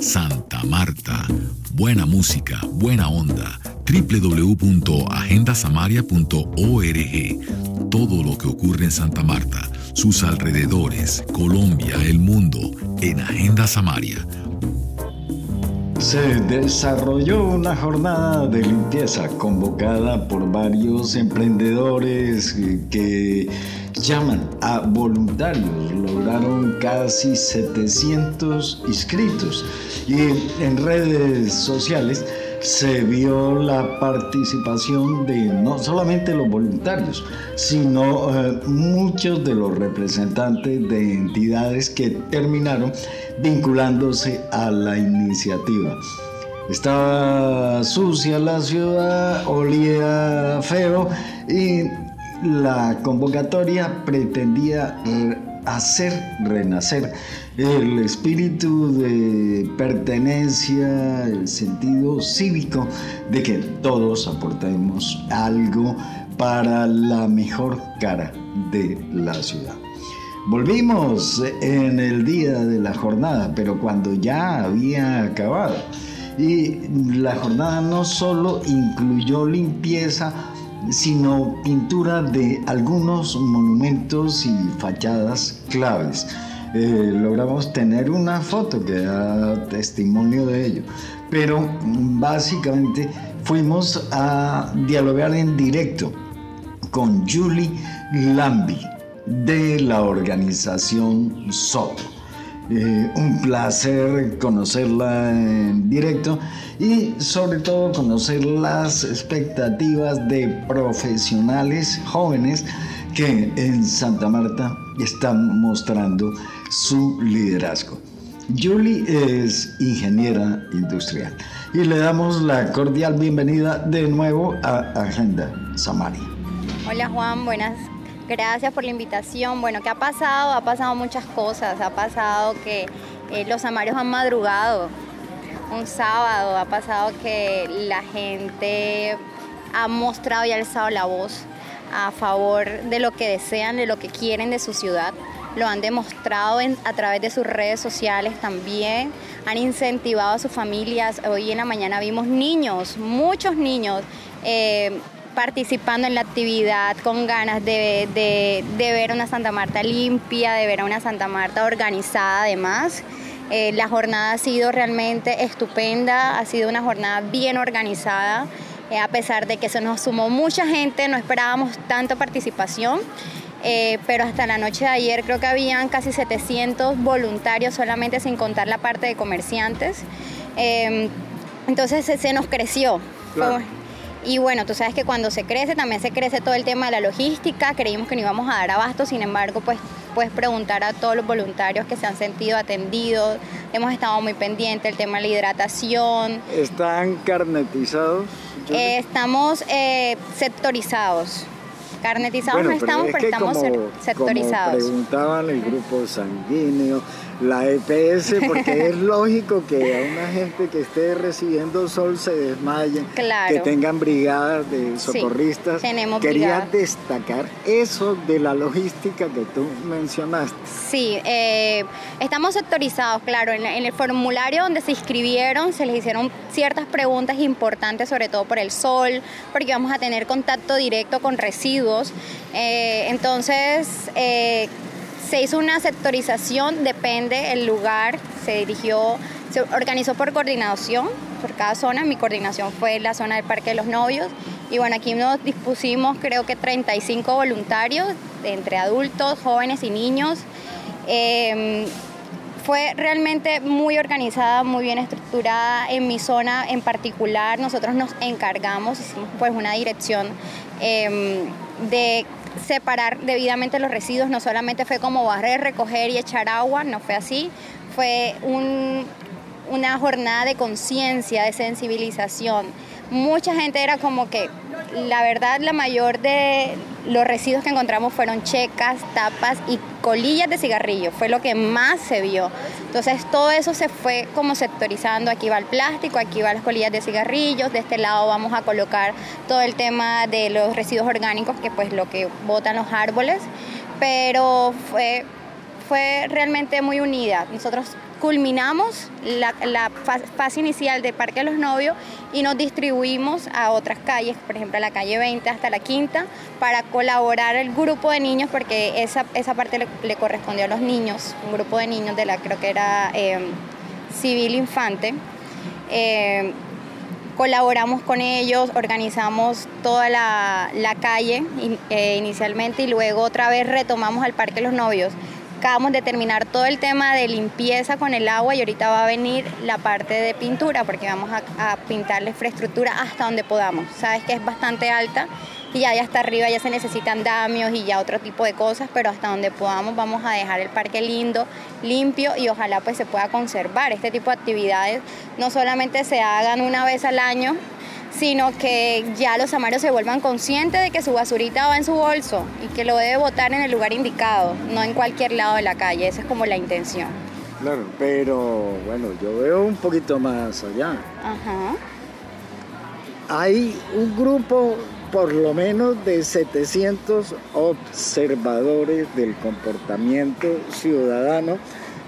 Santa Marta. Buena música, buena onda. www.agendasamaria.org. Todo lo que ocurre en Santa Marta, sus alrededores, Colombia, el mundo, en Agenda Samaria. Se desarrolló una jornada de limpieza convocada por varios emprendedores que llaman a voluntarios. Lograron casi 700 inscritos y en redes sociales se vio la participación de no solamente los voluntarios, sino eh, muchos de los representantes de entidades que terminaron vinculándose a la iniciativa. Estaba sucia la ciudad, olía feo y la convocatoria pretendía hacer renacer el espíritu de pertenencia, el sentido cívico de que todos aportemos algo para la mejor cara de la ciudad. Volvimos en el día de la jornada, pero cuando ya había acabado. Y la jornada no solo incluyó limpieza, sino pintura de algunos monumentos y fachadas claves. Eh, logramos tener una foto que da testimonio de ello. Pero básicamente fuimos a dialogar en directo con Julie Lambi de la organización SOP. Eh, un placer conocerla en directo y sobre todo conocer las expectativas de profesionales jóvenes que en Santa Marta están mostrando su liderazgo. Julie es ingeniera industrial y le damos la cordial bienvenida de nuevo a Agenda Samaria. Hola Juan, buenas Gracias por la invitación. Bueno, ¿qué ha pasado? Ha pasado muchas cosas. Ha pasado que eh, los amarios han madrugado un sábado. Ha pasado que la gente ha mostrado y alzado la voz a favor de lo que desean, de lo que quieren de su ciudad. Lo han demostrado a través de sus redes sociales también. Han incentivado a sus familias. Hoy en la mañana vimos niños, muchos niños. Eh, participando en la actividad con ganas de, de, ver una Santa Marta limpia, de ver a una Santa Marta organizada además. Eh, la jornada ha sido realmente estupenda, ha sido una jornada bien organizada, eh, a pesar de que se nos sumó mucha gente, no esperábamos tanta participación. Eh, pero hasta la noche de ayer creo que habían casi 700 voluntarios solamente sin contar la parte de comerciantes. entonces se, nos creció. Y bueno, tú sabes que cuando se crece también se crece todo el tema de la logística, creímos que no íbamos a dar abasto, sin embargo, pues puedes preguntar a todos los voluntarios que se han sentido atendidos, hemos estado muy pendientes, el tema de la hidratación. ¿Están carnetizados? Eh, estamos eh, sectorizados. Carnetizados no estamos, pero, estamos sectorizados. Como preguntaban el grupo sanguíneo, la EPS, porque es lógico que a una gente que esté recibiendo sol se desmaye, que tengan brigadas de socorristas. tenemos Quería destacar eso de la logística que tú mencionaste. Sí, eh, estamos sectorizados, claro. En, el formulario donde se inscribieron se les hicieron ciertas preguntas importantes, sobre todo por el sol, porque vamos a tener contacto directo con residuos. Eh, entonces, eh, se hizo una sectorización, depende el lugar, se dirigió, se organizó por coordinación, por cada zona. Mi coordinación fue la zona del Parque de los Novios. Y bueno, aquí nos dispusimos creo que 35 voluntarios, entre adultos, jóvenes y niños. Em, fue realmente muy organizada, muy bien estructurada. En mi zona en particular, nosotros nos encargamos, hicimos pues una dirección em, de separar debidamente los residuos, no solamente fue como barrer, recoger y echar agua, no fue así, fue una jornada de conciencia, de sensibilización. Mucha gente era como que la verdad, la mayor de los residuos que encontramos fueron checas, tapas y colillas de cigarrillo. Fue lo que más se vio. Entonces, todo eso se fue como sectorizando. Aquí va el plástico, aquí va las colillas de cigarrillos. De este lado vamos a colocar todo el tema de los residuos orgánicos, que pues lo que botan los árboles. Pero fue, fue realmente muy unida. Nosotros culminamos la, fase inicial de Parque de los Novios y nos distribuimos a otras calles, por ejemplo a la calle 20 hasta la quinta, para colaborar el grupo de niños, porque esa, esa parte le, correspondió a los niños, un grupo de niños de la, creo que era em, Civil Infante. Em, colaboramos con ellos, organizamos toda la, calle eh, inicialmente y luego otra vez retomamos al Parque de los Novios acabamos de terminar todo el tema de limpieza con el agua y ahorita va a venir la parte de pintura porque vamos a, pintar la infraestructura hasta donde podamos. Sabes que es bastante alta y ya, hasta arriba ya se necesitan damios y ya otro tipo de cosas, pero hasta donde podamos vamos a dejar el parque lindo, limpio y ojalá pues se pueda conservar. Este tipo de actividades no solamente se hagan una vez al año, sino que ya los amarios se vuelvan conscientes de que su basurita va en su bolso y que lo debe botar en el lugar indicado, no en cualquier lado de la calle. Esa es como la intención. Claro, pero bueno, yo veo un poquito más allá. Ajá. Hay un grupo por lo menos de 700 observadores del comportamiento ciudadano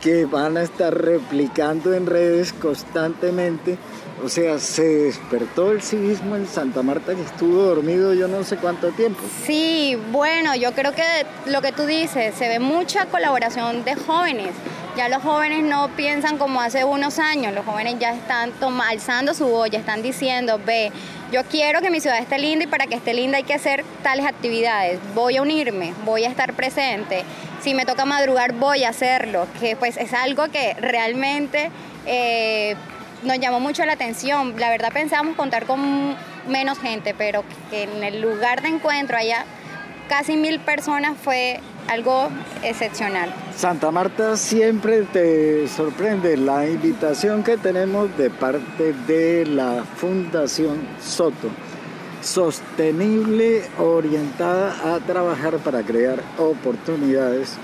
que van a estar replicando en redes constantemente o sea, se despertó el civismo en Santa Marta que estuvo dormido yo no sé cuánto tiempo. Sí, bueno, yo creo que lo que tú dices, se ve mucha colaboración de jóvenes. Ya los jóvenes no piensan como hace unos años, los jóvenes ya están alzando su voz, ya están diciendo, ve, yo quiero que mi ciudad esté linda y para que esté linda hay que hacer tales actividades, voy a unirme, voy a estar presente, si me toca madrugar voy a hacerlo, que pues es algo que realmente... Eh, nos llamó mucho la atención. La verdad pensábamos contar con menos gente, pero que en el lugar de encuentro haya casi mil personas fue algo excepcional. Santa Marta siempre te sorprende la invitación que tenemos de parte de la Fundación Soto, sostenible, orientada a trabajar para crear oportunidades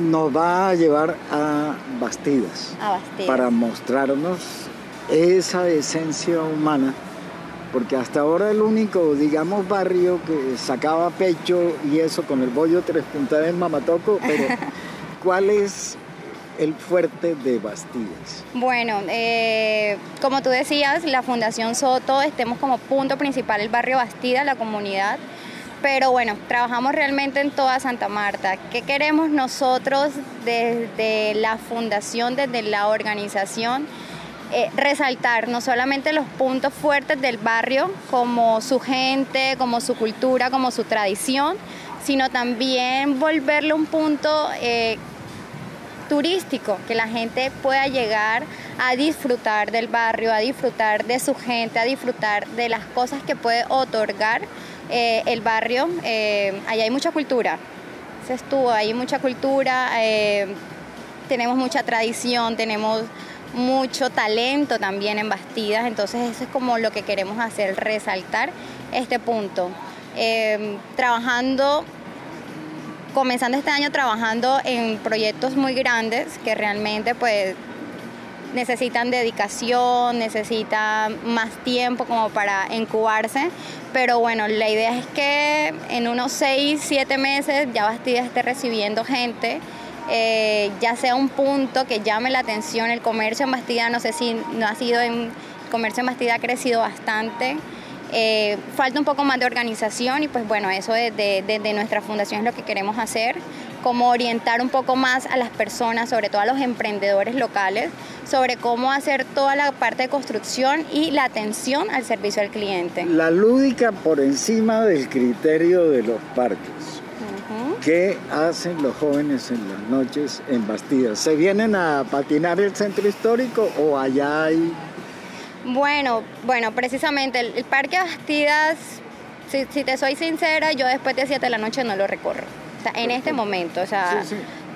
nos va a llevar a Bastidas, para mostrarnos esa esencia humana, porque hasta ahora el único, digamos, barrio que sacaba pecho y eso con el bollo tres puntas en Mamatoco, pero ¿cuál es el fuerte de Bastidas? Bueno, eh, como tú decías, la Fundación Soto, estemos como punto principal el barrio Bastidas, la comunidad pero bueno, trabajamos realmente en toda Santa Marta. ¿Qué queremos nosotros desde la fundación, desde la organización? Eh, resaltar no solamente los puntos fuertes del barrio, como su gente, como su cultura, como su tradición, sino también volverle un punto eh, turístico, que la gente pueda llegar a disfrutar del barrio, a disfrutar de su gente, a disfrutar de las cosas que puede otorgar eh, el barrio, eh, allá hay mucha cultura. Se estuvo, hay mucha cultura, eh, tenemos mucha tradición, tenemos mucho talento también en Bastidas, entonces eso es como lo que queremos hacer, resaltar este punto. trabajando, comenzando este año trabajando en proyectos muy grandes que realmente pues necesitan dedicación, necesitan más tiempo como para incubarse, pero bueno, la idea es que en unos 6, 7 meses ya Bastida esté recibiendo gente, eh, ya sea un punto que llame la atención, el comercio en Bastida, no sé si no ha sido en, el comercio en Bastida ha crecido bastante. Eh, falta un poco más de organización y pues bueno, eso desde, desde nuestra fundación es lo que queremos hacer, como orientar un poco más a las personas, sobre todo a los emprendedores locales, sobre cómo hacer toda la parte de construcción y la atención al servicio al cliente. La lúdica por encima del criterio de los parques. ¿Qué hacen los jóvenes en las noches en Bastidas? ¿Se vienen a patinar el centro histórico o allá hay bueno, bueno, precisamente el, Parque Bastidas, si, te soy sincera, yo después de 7 de la noche no lo recorro. O sea, en este momento, o sea,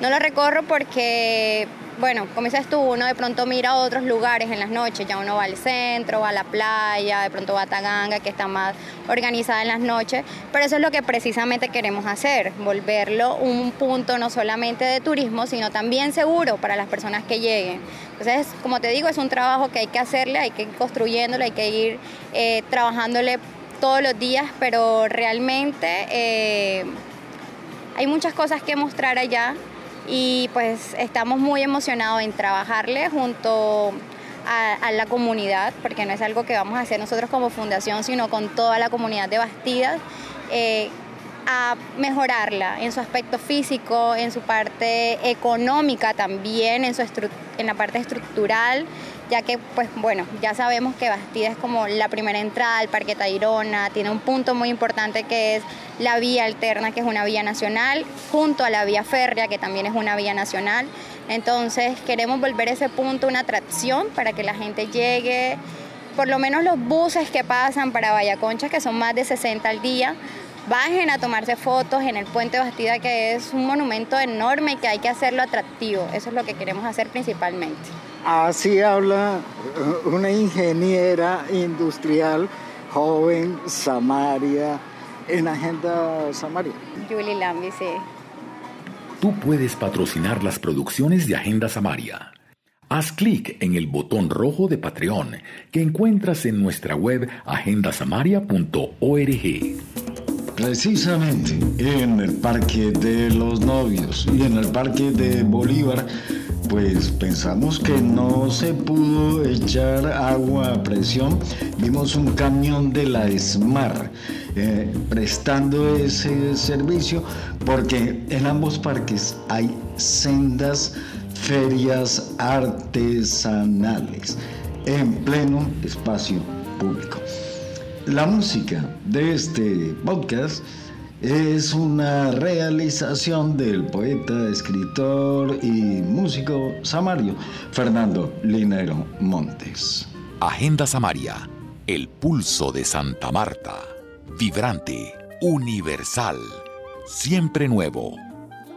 no lo recorro porque bueno, como dices tú, uno de pronto mira a otros lugares en las noches, ya uno va al centro, va a la playa, de pronto va a Taganga, que está más organizada en las noches, pero eso es lo que precisamente queremos hacer, volverlo un punto no solamente de turismo, sino también seguro para las personas que lleguen. Entonces, como te digo, es un trabajo que hay que hacerle, hay que ir construyéndolo, hay que ir eh, trabajándole todos los días, pero realmente eh, hay muchas cosas que mostrar allá y pues estamos muy emocionados en trabajarle junto a, la comunidad, porque no es algo que vamos a hacer nosotros como fundación, sino con toda la comunidad de Bastidas. Eh, a mejorarla en su aspecto físico, en su parte económica también, en, su en la parte estructural, ya que pues bueno, ya sabemos que Bastida es como la primera entrada al Parque Tayrona, tiene un punto muy importante que es la vía alterna, que es una vía nacional, junto a la vía férrea, que también es una vía nacional. Entonces queremos volver ese punto una atracción para que la gente llegue, por lo menos los buses que pasan para Vallaconcha, que son más de 60 al día, bajen a tomarse fotos en el puente Bastida, que es un monumento enorme y que hay que hacerlo atractivo. Eso es lo que queremos hacer principalmente. Así habla una ingeniera industrial joven, Samaria, en Agenda Samaria. Julie Lambi, sí. Tú puedes patrocinar las producciones de Agenda Samaria. Haz clic en el botón rojo de Patreon que encuentras en nuestra web agendasamaria.org. Precisamente en el Parque de los Novios y en el Parque de Bolívar, pues pensamos que no se pudo echar agua a presión. Vimos un camión de la ESMAR eh, prestando ese servicio porque en ambos parques hay sendas ferias artesanales en pleno espacio público. La música de este podcast es una realización del poeta, escritor y músico samario Fernando Linero Montes. Agenda Samaria, el pulso de Santa Marta, vibrante, universal, siempre nuevo.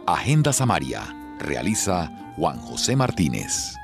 Agenda Samaria, realiza Juan José Martínez.